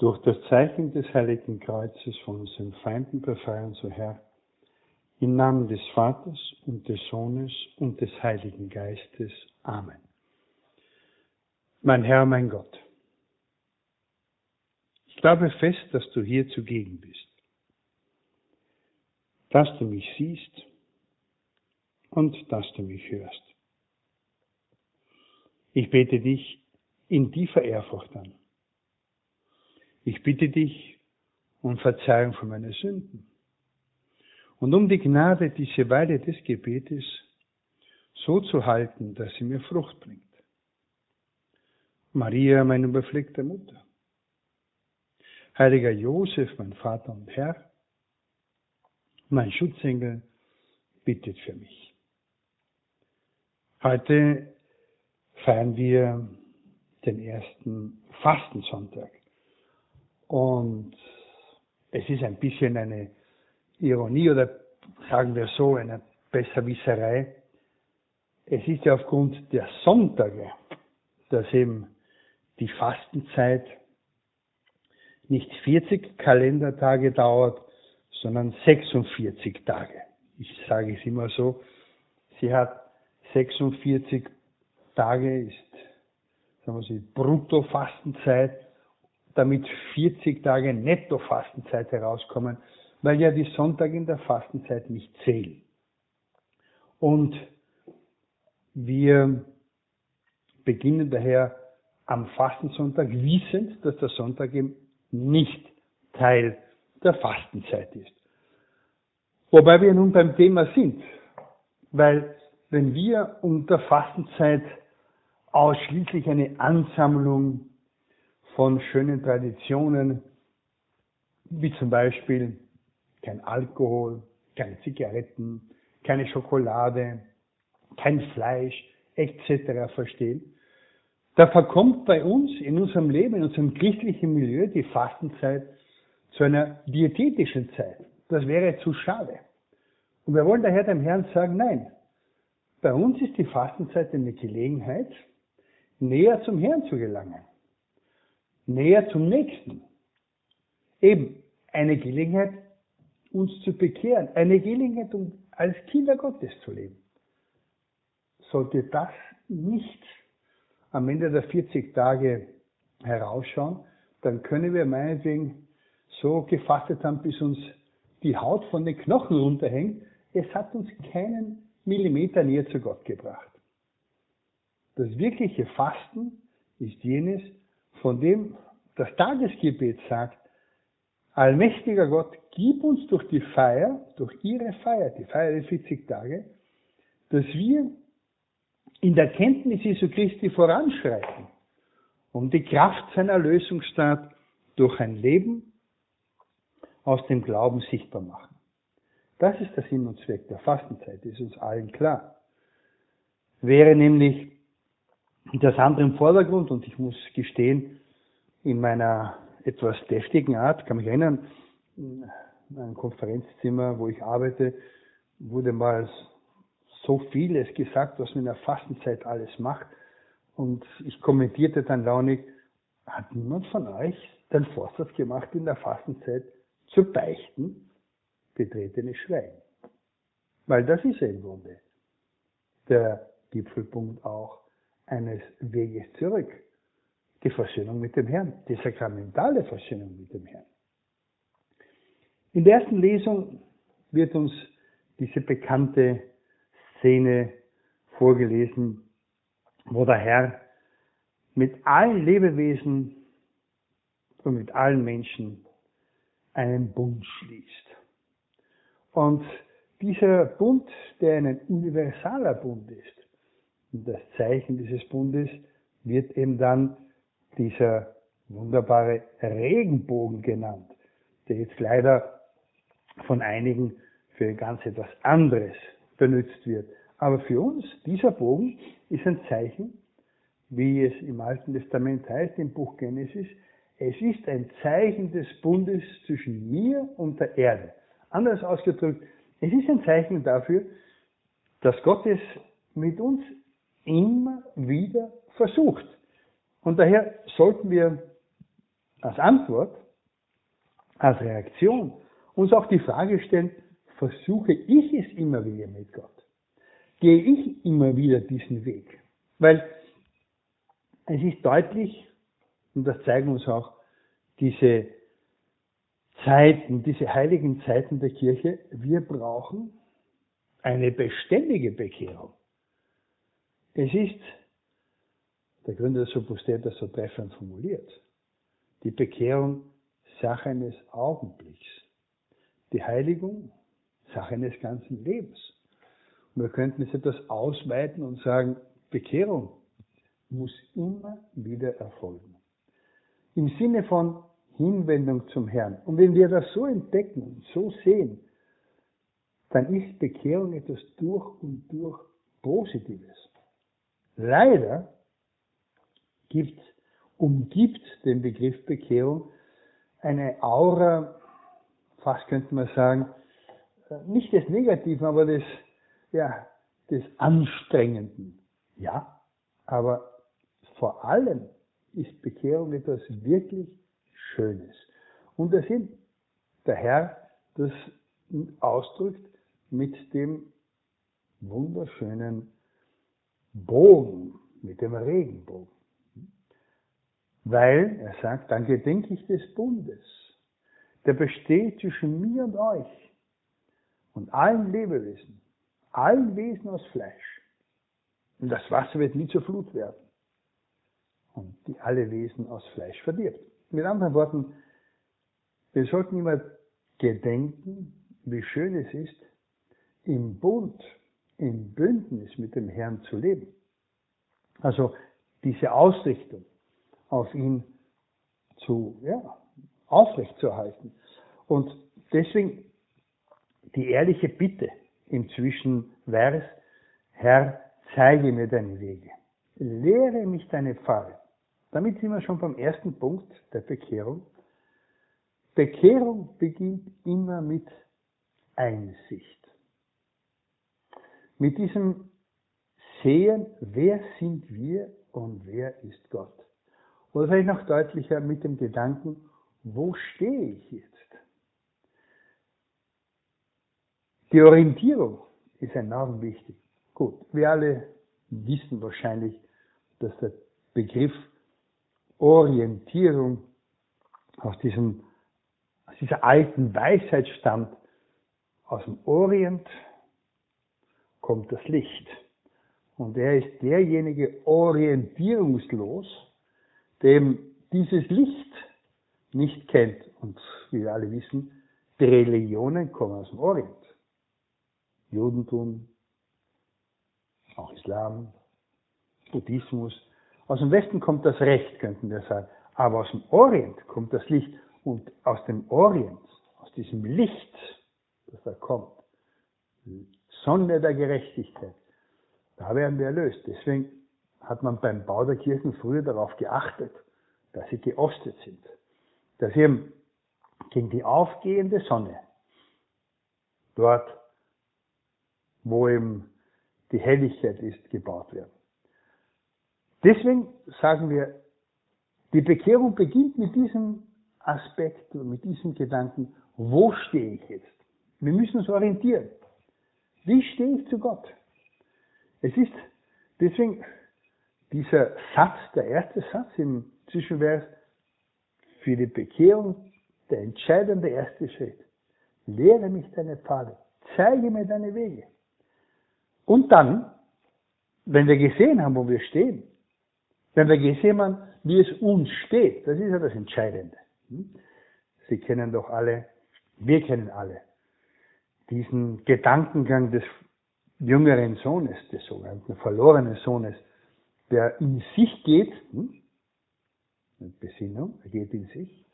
durch das Zeichen des Heiligen Kreuzes von unseren Feinden befreien, so Herr, im Namen des Vaters und des Sohnes und des Heiligen Geistes. Amen. Mein Herr, mein Gott, ich glaube fest, dass du hier zugegen bist, dass du mich siehst und dass du mich hörst. Ich bete dich in tiefer Ehrfurcht an. Ich bitte dich um Verzeihung für meine Sünden und um die Gnade, diese Weile des Gebetes so zu halten, dass sie mir Frucht bringt. Maria, meine befleckte Mutter. Heiliger Josef, mein Vater und Herr, mein Schutzengel, bittet für mich. Heute feiern wir den ersten Fastensonntag. Und es ist ein bisschen eine Ironie oder sagen wir so, eine Besserwisserei. Es ist ja aufgrund der Sonntage, dass eben die Fastenzeit nicht 40 Kalendertage dauert, sondern 46 Tage. Ich sage es immer so. Sie hat 46 Tage, ist, sagen wir so, Bruttofastenzeit, damit 40 Tage Nettofastenzeit herauskommen, weil ja die Sonntage in der Fastenzeit nicht zählen. Und wir beginnen daher am Fastensonntag wissend, dass der Sonntag eben nicht Teil der Fastenzeit ist. Wobei wir nun beim Thema sind, weil wenn wir unter Fastenzeit ausschließlich eine Ansammlung von schönen Traditionen, wie zum Beispiel kein Alkohol, keine Zigaretten, keine Schokolade, kein Fleisch etc. verstehen, da verkommt bei uns in unserem Leben, in unserem christlichen Milieu die Fastenzeit zu einer diätetischen Zeit. Das wäre zu schade. Und wir wollen daher dem Herrn sagen, nein, bei uns ist die Fastenzeit eine Gelegenheit, näher zum Herrn zu gelangen, näher zum Nächsten. Eben eine Gelegenheit, uns zu bekehren, eine Gelegenheit, um als Kinder Gottes zu leben. Sollte das nicht am Ende der 40 Tage herausschauen, dann können wir meinetwegen so gefastet haben, bis uns die Haut von den Knochen runterhängt. Es hat uns keinen Millimeter näher zu Gott gebracht. Das wirkliche Fasten ist jenes, von dem das Tagesgebet sagt, allmächtiger Gott, gib uns durch die Feier, durch ihre Feier, die Feier der 40 Tage, dass wir in der Kenntnis Jesu Christi voranschreiten, um die Kraft seiner Lösungstat durch ein Leben aus dem Glauben sichtbar machen. Das ist der Sinn und Zweck der Fastenzeit, ist uns allen klar. Wäre nämlich das andere im Vordergrund und ich muss gestehen, in meiner etwas deftigen Art, kann mich erinnern, in einem Konferenzzimmer, wo ich arbeite, wurde mal so vieles gesagt, was man in der Fastenzeit alles macht. Und ich kommentierte dann launig, hat niemand von euch den Vorsatz gemacht, in der Fastenzeit zu beichten? Betretenes Schweigen. Weil das ist ja im Grunde der Gipfelpunkt auch eines Weges zurück. Die Versöhnung mit dem Herrn, die sakramentale Versöhnung mit dem Herrn. In der ersten Lesung wird uns diese bekannte Szene vorgelesen, wo der Herr mit allen Lebewesen und mit allen Menschen einen Bund schließt. Und dieser Bund, der ein universaler Bund ist, und das Zeichen dieses Bundes wird eben dann dieser wunderbare Regenbogen genannt, der jetzt leider von einigen für ganz etwas anderes benutzt wird. Aber für uns, dieser Bogen ist ein Zeichen, wie es im Alten Testament heißt, im Buch Genesis, es ist ein Zeichen des Bundes zwischen mir und der Erde. Anders ausgedrückt, es ist ein Zeichen dafür, dass Gott es mit uns immer wieder versucht. Und daher sollten wir als Antwort, als Reaktion uns auch die Frage stellen, versuche ich es immer wieder mit Gott? Gehe ich immer wieder diesen Weg? Weil es ist deutlich, und das zeigen uns auch diese Zeiten, diese heiligen Zeiten der Kirche, wir brauchen eine beständige Bekehrung. Es ist, der Gründer des Opus das so treffend formuliert, die Bekehrung Sache eines Augenblicks. Die Heiligung Sache eines ganzen Lebens. Und wir könnten es etwas ausweiten und sagen, Bekehrung muss immer wieder erfolgen. Im Sinne von Hinwendung zum Herrn. Und wenn wir das so entdecken und so sehen, dann ist Bekehrung etwas durch und durch Positives. Leider gibt, umgibt den Begriff Bekehrung eine Aura, fast könnte man sagen, nicht des Negativen, aber des, ja, des Anstrengenden. Ja, aber vor allem ist Bekehrung etwas wirklich Schönes. Und das sind der Herr das ausdrückt mit dem wunderschönen Bogen, mit dem Regenbogen. Weil er sagt, dann gedenke ich des Bundes, der besteht zwischen mir und euch und allen Lebewesen, allen Wesen aus Fleisch. Und das Wasser wird nie zur Flut werden und die alle Wesen aus Fleisch verdirbt. Mit anderen Worten, wir sollten immer gedenken, wie schön es ist, im Bund, im Bündnis mit dem Herrn zu leben. Also diese Ausrichtung auf ihn zu, ja, aufrechtzuerhalten. Und deswegen die ehrliche Bitte im Zwischenvers, Herr, zeige mir deine Wege, lehre mich deine Pfade. Damit sind wir schon beim ersten Punkt der Bekehrung. Bekehrung beginnt immer mit Einsicht. Mit diesem Sehen, wer sind wir und wer ist Gott. Oder vielleicht noch deutlicher mit dem Gedanken, wo stehe ich jetzt? Die Orientierung ist enorm wichtig. Gut, wir alle wissen wahrscheinlich, dass der Begriff Orientierung aus, diesem, aus dieser alten Weisheit stammt. Aus dem Orient kommt das Licht. Und er ist derjenige orientierungslos, dem dieses Licht nicht kennt. Und wie wir alle wissen, die Religionen kommen aus dem Orient. Judentum, auch Islam, Buddhismus. Aus dem Westen kommt das Recht, könnten wir sagen. Aber aus dem Orient kommt das Licht. Und aus dem Orient, aus diesem Licht, das da kommt, Sonne der Gerechtigkeit, da werden wir erlöst. Deswegen hat man beim Bau der Kirchen früher darauf geachtet, dass sie geostet sind. Dass eben gegen die aufgehende Sonne dort wo eben die Helligkeit ist, gebaut werden. Deswegen sagen wir, die Bekehrung beginnt mit diesem Aspekt, mit diesem Gedanken, wo stehe ich jetzt? Wir müssen uns orientieren. Wie stehe ich zu Gott? Es ist deswegen dieser Satz, der erste Satz im Zwischenvers, für die Bekehrung der entscheidende erste Schritt. Lehre mich deine Pfade, zeige mir deine Wege. Und dann, wenn wir gesehen haben, wo wir stehen, wenn wir gesehen haben, wie es uns steht, das ist ja das Entscheidende. Hm? Sie kennen doch alle, wir kennen alle, diesen Gedankengang des jüngeren Sohnes, des sogenannten verlorenen Sohnes, der in sich geht, hm? mit Besinnung, er geht in sich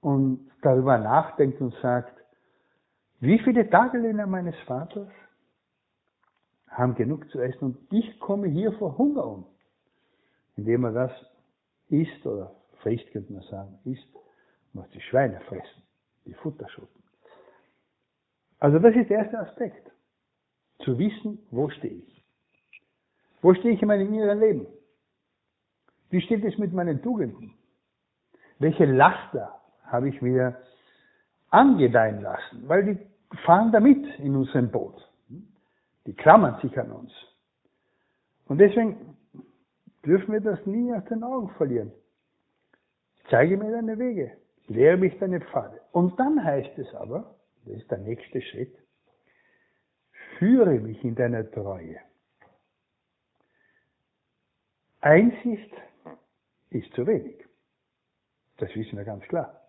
und darüber nachdenkt und sagt, wie viele Tagelöhner meines Vaters haben genug zu essen und ich komme hier vor Hunger um. Indem man das isst oder frisst, könnte man sagen, isst, was die Schweine fressen, die Futterschuppen. Also das ist der erste Aspekt. Zu wissen, wo stehe ich. Wo stehe ich in meinem inneren Leben? Wie steht es mit meinen Tugenden? Welche Laster habe ich mir angedeihen lassen? Weil die fahren damit in unserem Boot. Die klammern sich an uns. Und deswegen dürfen wir das nie aus den Augen verlieren. Zeige mir deine Wege, lehre mich deine Pfade. Und dann heißt es aber, das ist der nächste Schritt, führe mich in deiner Treue. Einsicht ist zu wenig. Das wissen wir ganz klar.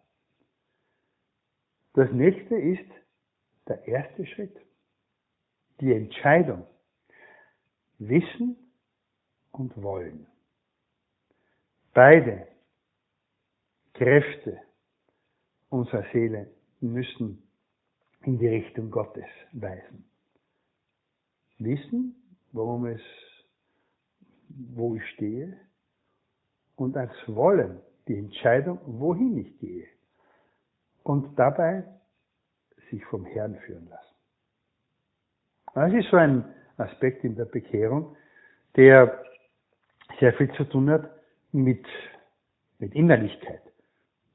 Das nächste ist der erste Schritt. Die Entscheidung. Wissen und Wollen. Beide Kräfte unserer Seele müssen in die Richtung Gottes weisen. Wissen, worum es, wo ich stehe und als Wollen die Entscheidung, wohin ich gehe und dabei sich vom Herrn führen lassen. Das ist so ein Aspekt in der Bekehrung, der sehr viel zu tun hat mit, mit Innerlichkeit.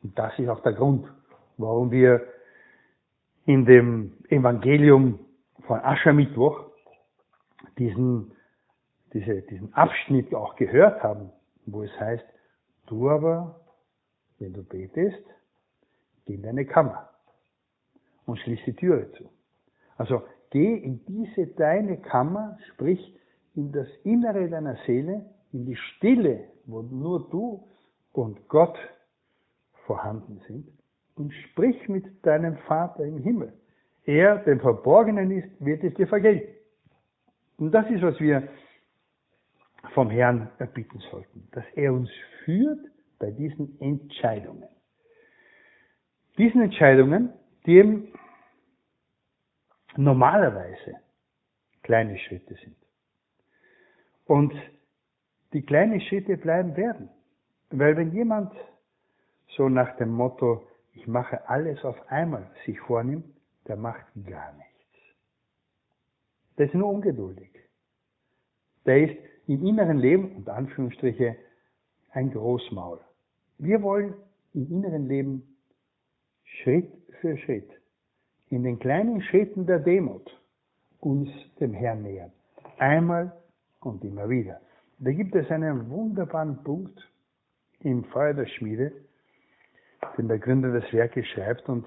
Und das ist auch der Grund, warum wir in dem Evangelium von Aschermittwoch diesen, diese, diesen Abschnitt auch gehört haben, wo es heißt, du aber, wenn du betest, geh in deine Kammer und schließ die Türe zu. Also geh in diese deine Kammer, sprich in das Innere deiner Seele, in die Stille, wo nur du und Gott vorhanden sind, und sprich mit deinem Vater im Himmel. Er, dem Verborgenen ist, wird es dir vergelten. Und das ist, was wir vom Herrn erbitten sollten, dass er uns führt bei diesen Entscheidungen. Diesen Entscheidungen, die eben normalerweise kleine Schritte sind. Und die kleinen Schritte bleiben werden. Weil wenn jemand so nach dem Motto, ich mache alles auf einmal, sich vornimmt, der macht gar nichts. Der ist nur ungeduldig. Der ist im inneren Leben, unter Anführungsstriche, ein Großmaul. Wir wollen im inneren Leben Schritt für Schritt, in den kleinen Schritten der Demut, uns dem Herrn nähern. Einmal und immer wieder. Da gibt es einen wunderbaren Punkt im Feuer der Schmiede, den der Gründer des Werkes schreibt. Und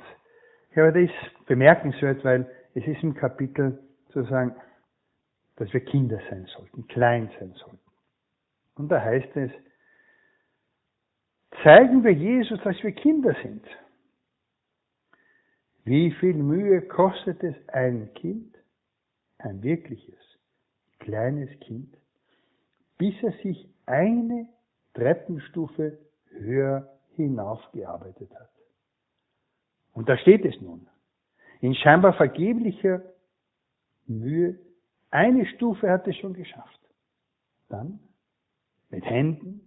ja, das ist bemerkenswert, weil es ist im Kapitel sozusagen, dass wir Kinder sein sollten, klein sein sollten. Und da heißt es, zeigen wir Jesus, dass wir Kinder sind. Wie viel Mühe kostet es ein Kind, ein wirkliches, kleines Kind, bis er sich eine Treppenstufe höher hinaufgearbeitet hat. Und da steht es nun. In scheinbar vergeblicher Mühe, eine Stufe hat es schon geschafft. Dann mit Händen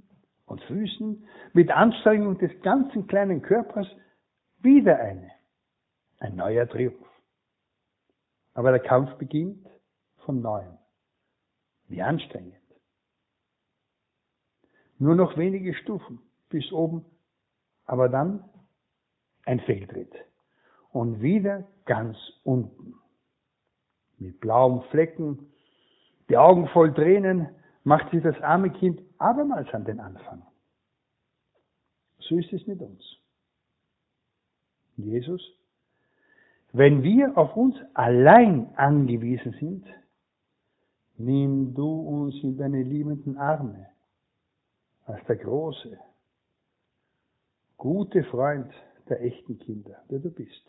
und Füßen, mit Anstrengung des ganzen kleinen Körpers wieder eine. Ein neuer Triumph. Aber der Kampf beginnt von neuem. Wie anstrengend. Nur noch wenige Stufen bis oben, aber dann ein Fehltritt. Und wieder ganz unten. Mit blauen Flecken, die Augen voll Tränen, macht sich das arme Kind abermals an den Anfang. So ist es mit uns. Jesus, wenn wir auf uns allein angewiesen sind, nimm du uns in deine liebenden Arme als der große, gute Freund der echten Kinder, der du bist.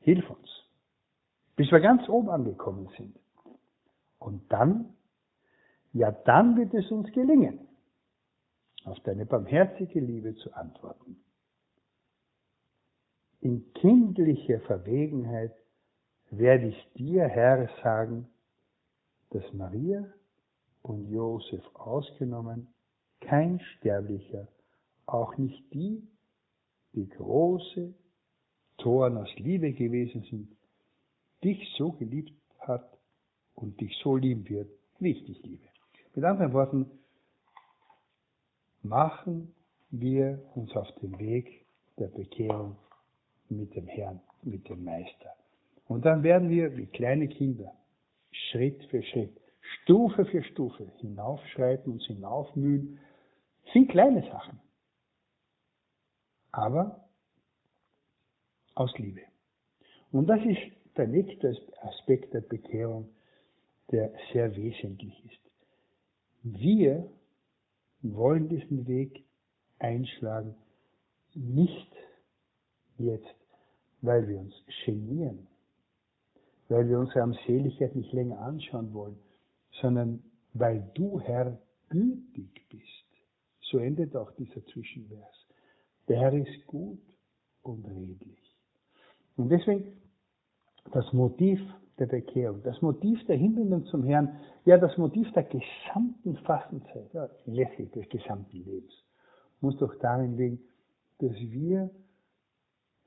Hilf uns, bis wir ganz oben angekommen sind. Und dann, ja dann wird es uns gelingen, auf deine barmherzige Liebe zu antworten. In kindlicher Verwegenheit werde ich dir, Herr, sagen, dass Maria und Josef ausgenommen kein Sterblicher, auch nicht die, die große Toren aus Liebe gewesen sind, dich so geliebt hat und dich so lieben wird, wie ich dich liebe. Mit anderen Worten, machen wir uns auf den Weg der Bekehrung mit dem Herrn, mit dem Meister. Und dann werden wir wie kleine Kinder Schritt für Schritt, Stufe für Stufe hinaufschreiten, uns hinaufmühen. Sind kleine Sachen, aber aus Liebe. Und das ist der nächste Aspekt der Bekehrung, der sehr wesentlich ist. Wir wollen diesen Weg einschlagen, nicht jetzt, weil wir uns genieren, weil wir unsere Armseligkeit nicht länger anschauen wollen, sondern weil du, Herr, gütig bist. So endet auch dieser Zwischenvers. Der Herr ist gut und redlich. Und deswegen das Motiv der Bekehrung, das Motiv der Hinbindung zum Herrn, ja das Motiv der gesamten Fastenzeit, ja, letztlich des gesamten Lebens, muss doch darin liegen, dass wir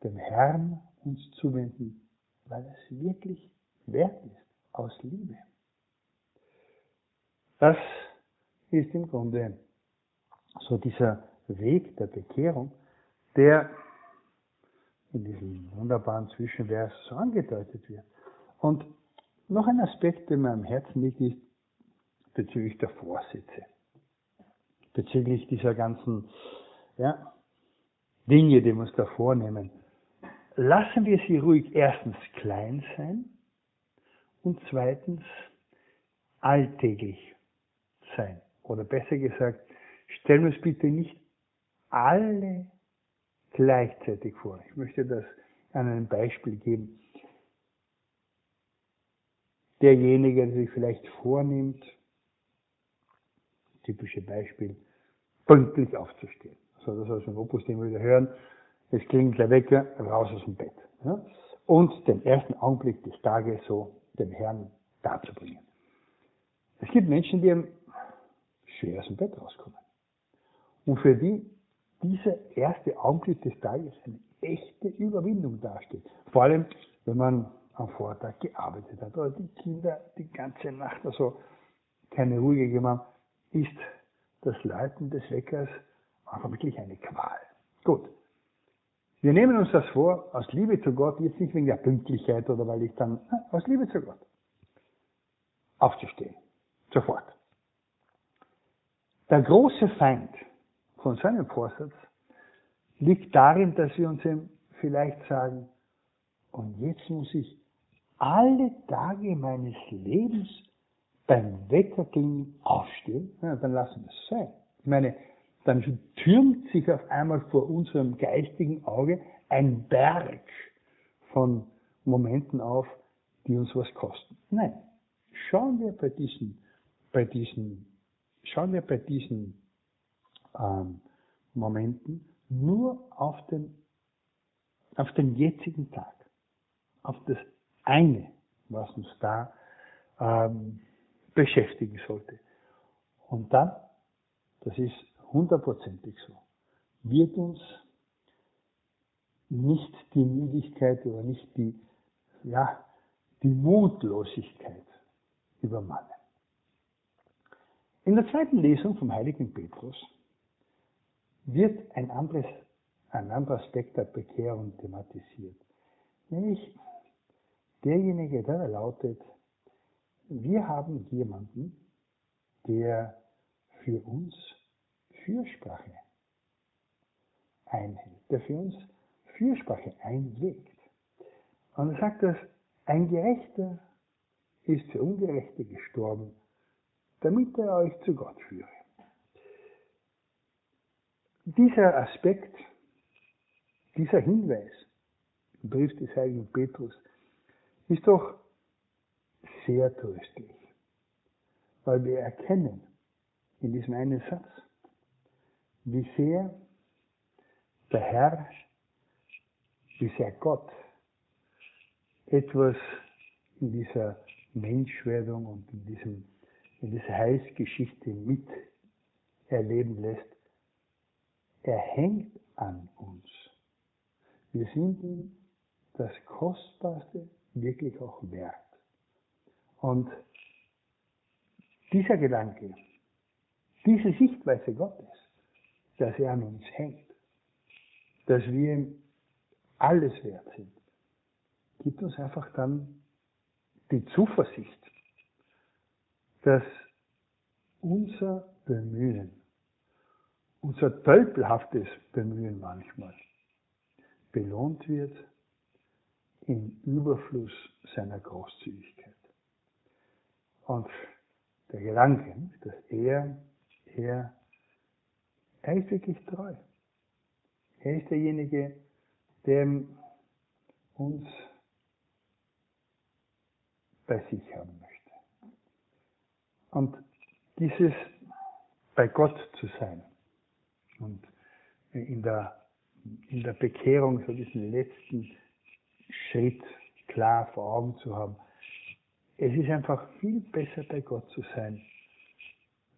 dem Herrn uns zuwenden, weil es wirklich wert ist, aus Liebe. Das ist im Grunde so dieser Weg der Bekehrung, der in diesem wunderbaren Zwischenvers so angedeutet wird. Und noch ein Aspekt, der mir am Herzen liegt, ist bezüglich der Vorsätze. Bezüglich dieser ganzen ja, Dinge, die wir uns da vornehmen. Lassen wir sie ruhig erstens klein sein und zweitens alltäglich sein. Oder besser gesagt, stellen wir uns bitte nicht alle gleichzeitig vor. Ich möchte das an einem Beispiel geben. Derjenige, der sich vielleicht vornimmt, typische Beispiel, pünktlich aufzustehen. So, das aus dem Opus, den wir wieder hören. Es klingt der Wecker, raus aus dem Bett. Ja? Und den ersten Augenblick des Tages so dem Herrn darzubringen. Es gibt Menschen, die schwer aus dem Bett rauskommen. Und für die dieser erste Augenblick des Tages eine echte Überwindung dasteht. Vor allem, wenn man am Vortag gearbeitet hat oder die Kinder die ganze Nacht also keine Ruhe gegeben haben, ist das Läuten des Weckers einfach wirklich eine Qual. Gut. Wir nehmen uns das vor, aus Liebe zu Gott, jetzt nicht wegen der Pünktlichkeit oder weil ich dann, aus Liebe zu Gott, aufzustehen. Sofort. Der große Feind von seinem Vorsatz liegt darin, dass wir uns eben vielleicht sagen, und jetzt muss ich alle Tage meines Lebens beim Wetterklingeln aufstehen, ja, dann lassen wir es sein. Ich meine, dann türmt sich auf einmal vor unserem geistigen Auge ein Berg von Momenten auf, die uns was kosten. Nein, schauen wir bei diesen, bei diesen, schauen wir bei diesen ähm, Momenten nur auf den, auf den jetzigen Tag, auf das eine, was uns da ähm, beschäftigen sollte. Und dann, das ist hundertprozentig so, wird uns nicht die Müdigkeit oder nicht die, ja, die Mutlosigkeit übermannen. In der zweiten Lesung vom heiligen Petrus wird ein, anderes, ein anderer Aspekt der Bekehrung thematisiert. Nämlich derjenige, der lautet, wir haben jemanden, der für uns Fürsprache einhält, der für uns Fürsprache einlegt. Und er sagt, dass ein Gerechter ist für Ungerechte gestorben, damit er euch zu Gott führe. Dieser Aspekt, dieser Hinweis im Brief des heiligen Petrus ist doch sehr tröstlich, weil wir erkennen in diesem einen Satz, wie sehr der Herr, wie sehr Gott etwas in dieser Menschwerdung und in, diesem, in dieser Heilsgeschichte miterleben lässt, er hängt an uns. Wir sind ihm das Kostbarste wirklich auch wert. Und dieser Gedanke, diese Sichtweise Gottes, dass er an uns hängt, dass wir ihm alles wert sind, gibt uns einfach dann die Zuversicht, dass unser Bemühen, unser tölpelhaftes Bemühen manchmal, belohnt wird im Überfluss seiner Großzügigkeit. Und der Gedanke, dass er, er, er ist wirklich treu. Er ist derjenige, der uns bei sich haben möchte. Und dieses bei Gott zu sein und in der, in der Bekehrung so diesen letzten Schritt klar vor Augen zu haben. Es ist einfach viel besser bei Gott zu sein,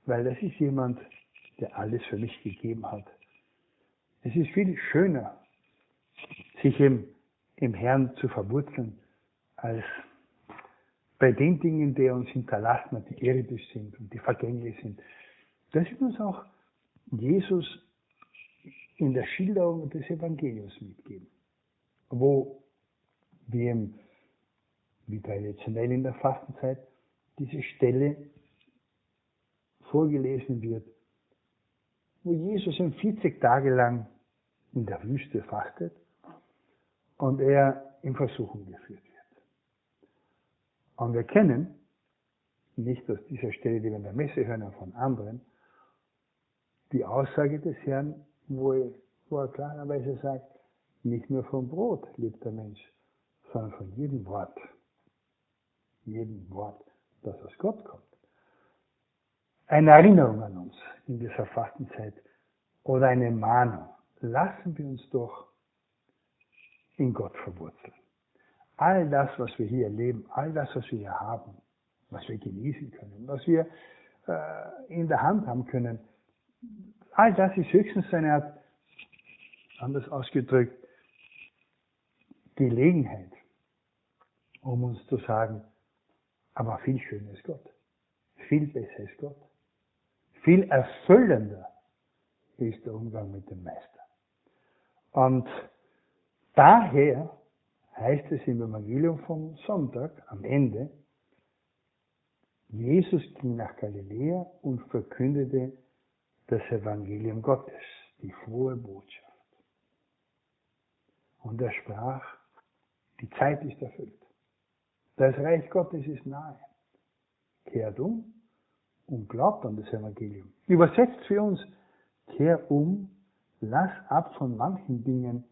weil das ist jemand, der alles für mich gegeben hat. Es ist viel schöner, sich im, im Herrn zu verwurzeln, als bei den Dingen, die er uns hinterlassen hat, die irdisch sind und die vergänglich sind. Das wird uns auch Jesus in der Schilderung des Evangeliums mitgeben, wo wir wie traditionell in der Fastenzeit diese Stelle vorgelesen wird, wo Jesus 40 Tage lang in der Wüste fastet und er in Versuchung geführt wird. Und wir kennen, nicht aus dieser Stelle, die wir in der Messe hören, von anderen, die Aussage des Herrn, wo er, wo er klarerweise sagt, nicht nur vom Brot lebt der Mensch, sondern von jedem Wort, jedem Wort, das aus Gott kommt. Eine Erinnerung an uns in dieser Fastenzeit oder eine Mahnung. Lassen wir uns doch in Gott verwurzeln. All das, was wir hier erleben, all das, was wir hier haben, was wir genießen können, was wir äh, in der Hand haben können, all das ist höchstens eine Art, anders ausgedrückt, Gelegenheit, um uns zu sagen, aber viel schöner ist Gott. Viel besser ist Gott. Viel erfüllender ist der Umgang mit dem Meister. Und daher heißt es im Evangelium vom Sonntag am Ende, Jesus ging nach Galiläa und verkündete das Evangelium Gottes, die frohe Botschaft. Und er sprach, die Zeit ist erfüllt. Das Reich Gottes ist nahe. Kehrt um und glaubt an das Evangelium. Übersetzt für uns, kehr um, lass ab von manchen Dingen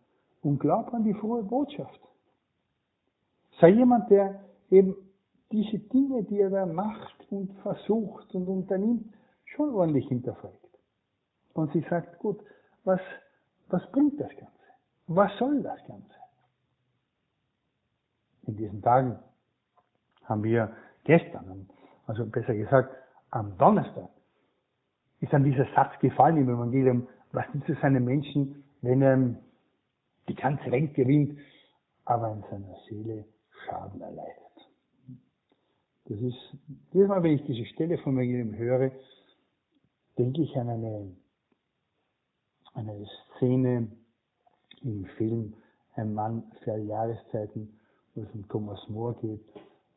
und glaub an die frohe Botschaft. Sei jemand, der eben diese Dinge, die er da macht und versucht und unternimmt, schon ordentlich hinterfragt. Und sich sagt, gut, was, was bringt das Ganze? Was soll das Ganze? In diesen Tagen haben wir gestern, also besser gesagt am Donnerstag, ist an dieser Satz gefallen im Evangelium, was nützt es einem Menschen, wenn er die ganze Welt gewinnt, aber in seiner Seele Schaden erleidet. Das ist, jedes Mal, wenn ich diese Stelle vom Evangelium höre, denke ich an eine, eine Szene im Film Ein Mann für Jahreszeiten, wo es um Thomas More geht.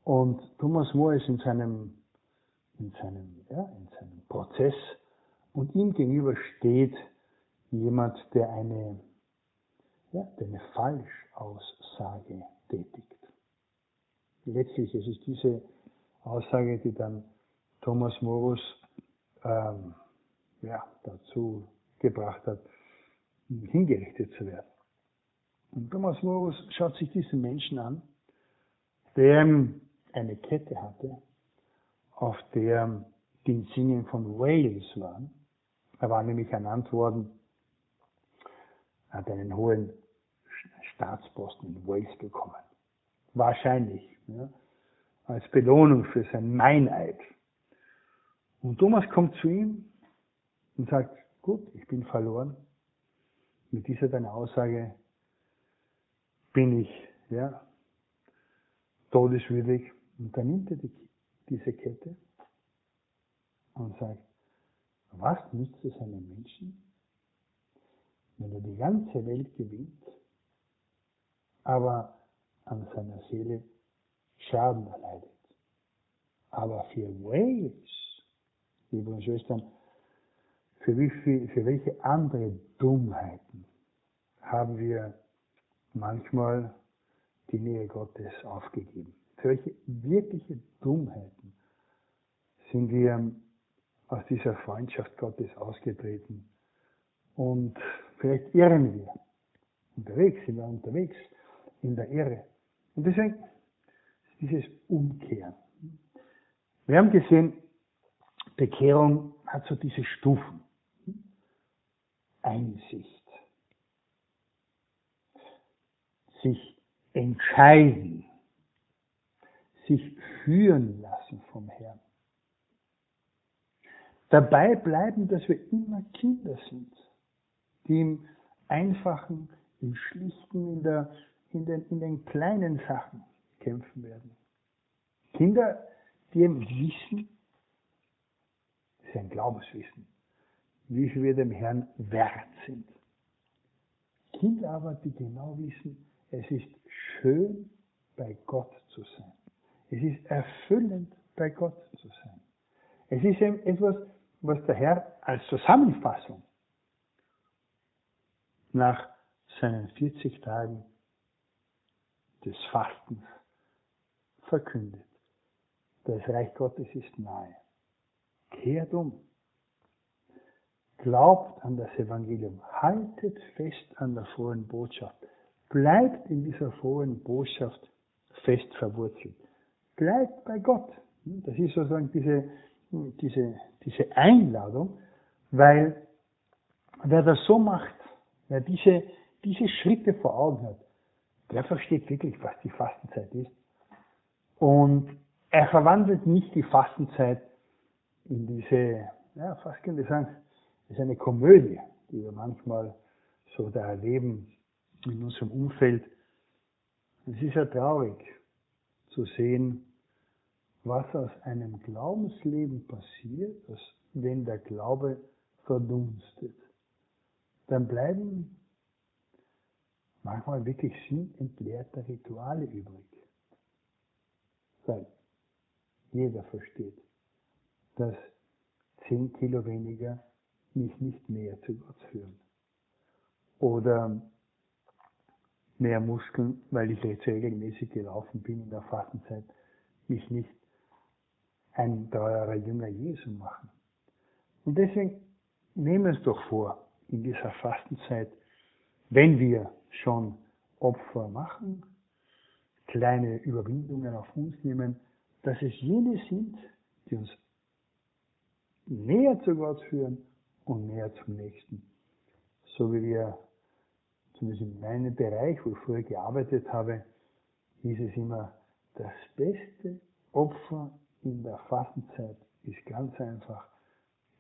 Und Thomas More ist in seinem, in seinem, ja, in seinem Prozess und ihm gegenüber steht jemand, der eine, ja, der eine Falschaussage tätigt. Letztlich ist es diese Aussage, die dann Thomas Morus ähm, ja, dazu gebracht hat, hingerichtet zu werden. Und Thomas Morus schaut sich diesen Menschen an, der eine Kette hatte, auf der die Insignien von Wales waren. Er war nämlich ernannt worden, hat einen hohen Staatsposten in Wales bekommen. Wahrscheinlich, ja, als Belohnung für sein Meineid. Und Thomas kommt zu ihm und sagt, gut, ich bin verloren. Mit dieser deiner Aussage bin ich ja, todeswürdig. Und dann nimmt er die, diese Kette und sagt, was nützt es einem Menschen, wenn er die ganze Welt gewinnt, aber an seiner Seele Schaden erleidet. Aber für Wales, liebe Schwestern, für, wie viel, für welche andere Dummheiten haben wir manchmal die Nähe Gottes aufgegeben? Für welche wirkliche Dummheiten sind wir aus dieser Freundschaft Gottes ausgetreten? Und vielleicht irren wir. Unterwegs sind wir unterwegs in der Irre. Und deswegen dieses Umkehren. Wir haben gesehen, Bekehrung hat so diese Stufen. Einsicht. Sich entscheiden. Sich führen lassen vom Herrn. Dabei bleiben, dass wir immer Kinder sind, die im Einfachen, im Schlichten, in, der, in, den, in den kleinen Sachen kämpfen werden. Kinder, die eben wissen, das ist ein Glaubenswissen, wie viel wir dem Herrn wert sind. Kinder aber, die genau wissen, es ist schön, bei Gott zu sein. Es ist erfüllend, bei Gott zu sein. Es ist eben etwas, was der Herr als Zusammenfassung nach seinen 40 Tagen des Fastens verkündet. Das Reich Gottes ist nahe. Kehrt um. Glaubt an das Evangelium. Haltet fest an der frohen Botschaft. Bleibt in dieser frohen Botschaft fest verwurzelt. Bleibt bei Gott. Das ist sozusagen diese, diese, diese Einladung, weil wer das so macht, wer diese, diese Schritte vor Augen hat, der versteht wirklich, was die Fastenzeit ist. Und er verwandelt nicht die Fastenzeit in diese, ja, fast könnte ich sagen, ist eine Komödie, die wir manchmal so da erleben in unserem Umfeld. Es ist ja traurig zu sehen, was aus einem Glaubensleben passiert, wenn der Glaube verdunstet, dann bleiben manchmal wirklich sinnentleerte Rituale übrig. Weil jeder versteht, dass 10 Kilo weniger mich nicht mehr zu Gott führen. Oder mehr Muskeln, weil ich jetzt regelmäßig gelaufen bin in der Fastenzeit, mich nicht ein teurer Jünger Jesu machen. Und deswegen nehmen wir es doch vor, in dieser Fastenzeit, wenn wir schon Opfer machen, kleine Überwindungen auf uns nehmen, dass es jene sind, die uns näher zu Gott führen und näher zum Nächsten. So wie wir, zumindest in meinem Bereich, wo ich früher gearbeitet habe, hieß es immer, das beste Opfer in der Fastenzeit ist ganz einfach,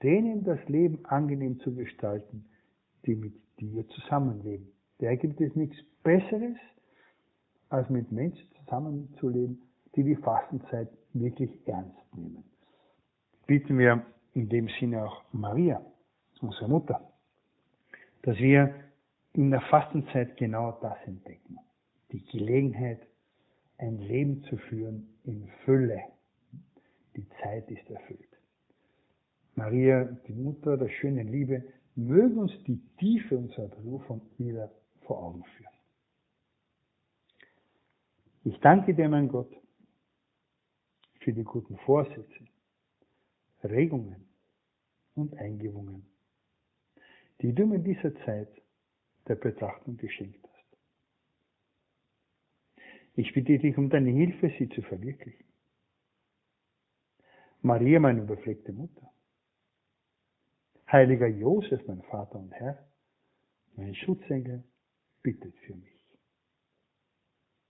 denen das Leben angenehm zu gestalten, die mit dir zusammenleben. Da gibt es nichts Besseres, als mit Menschen zusammenzuleben, die die Fastenzeit wirklich ernst nehmen. Bitten wir in dem Sinne auch Maria, unsere Mutter, dass wir in der Fastenzeit genau das entdecken. Die Gelegenheit, ein Leben zu führen in Fülle. Die Zeit ist erfüllt. Maria, die Mutter der schönen Liebe, möge uns die Tiefe unserer Berufung wieder vor Augen führen. Ich danke dir, mein Gott, für die guten Vorsätze, Regungen und Eingebungen, die du mir in dieser Zeit der Betrachtung geschenkt hast. Ich bitte dich um deine Hilfe, sie zu verwirklichen. Maria, meine überpflegte Mutter, Heiliger Josef, mein Vater und Herr, mein Schutzengel, bittet für mich.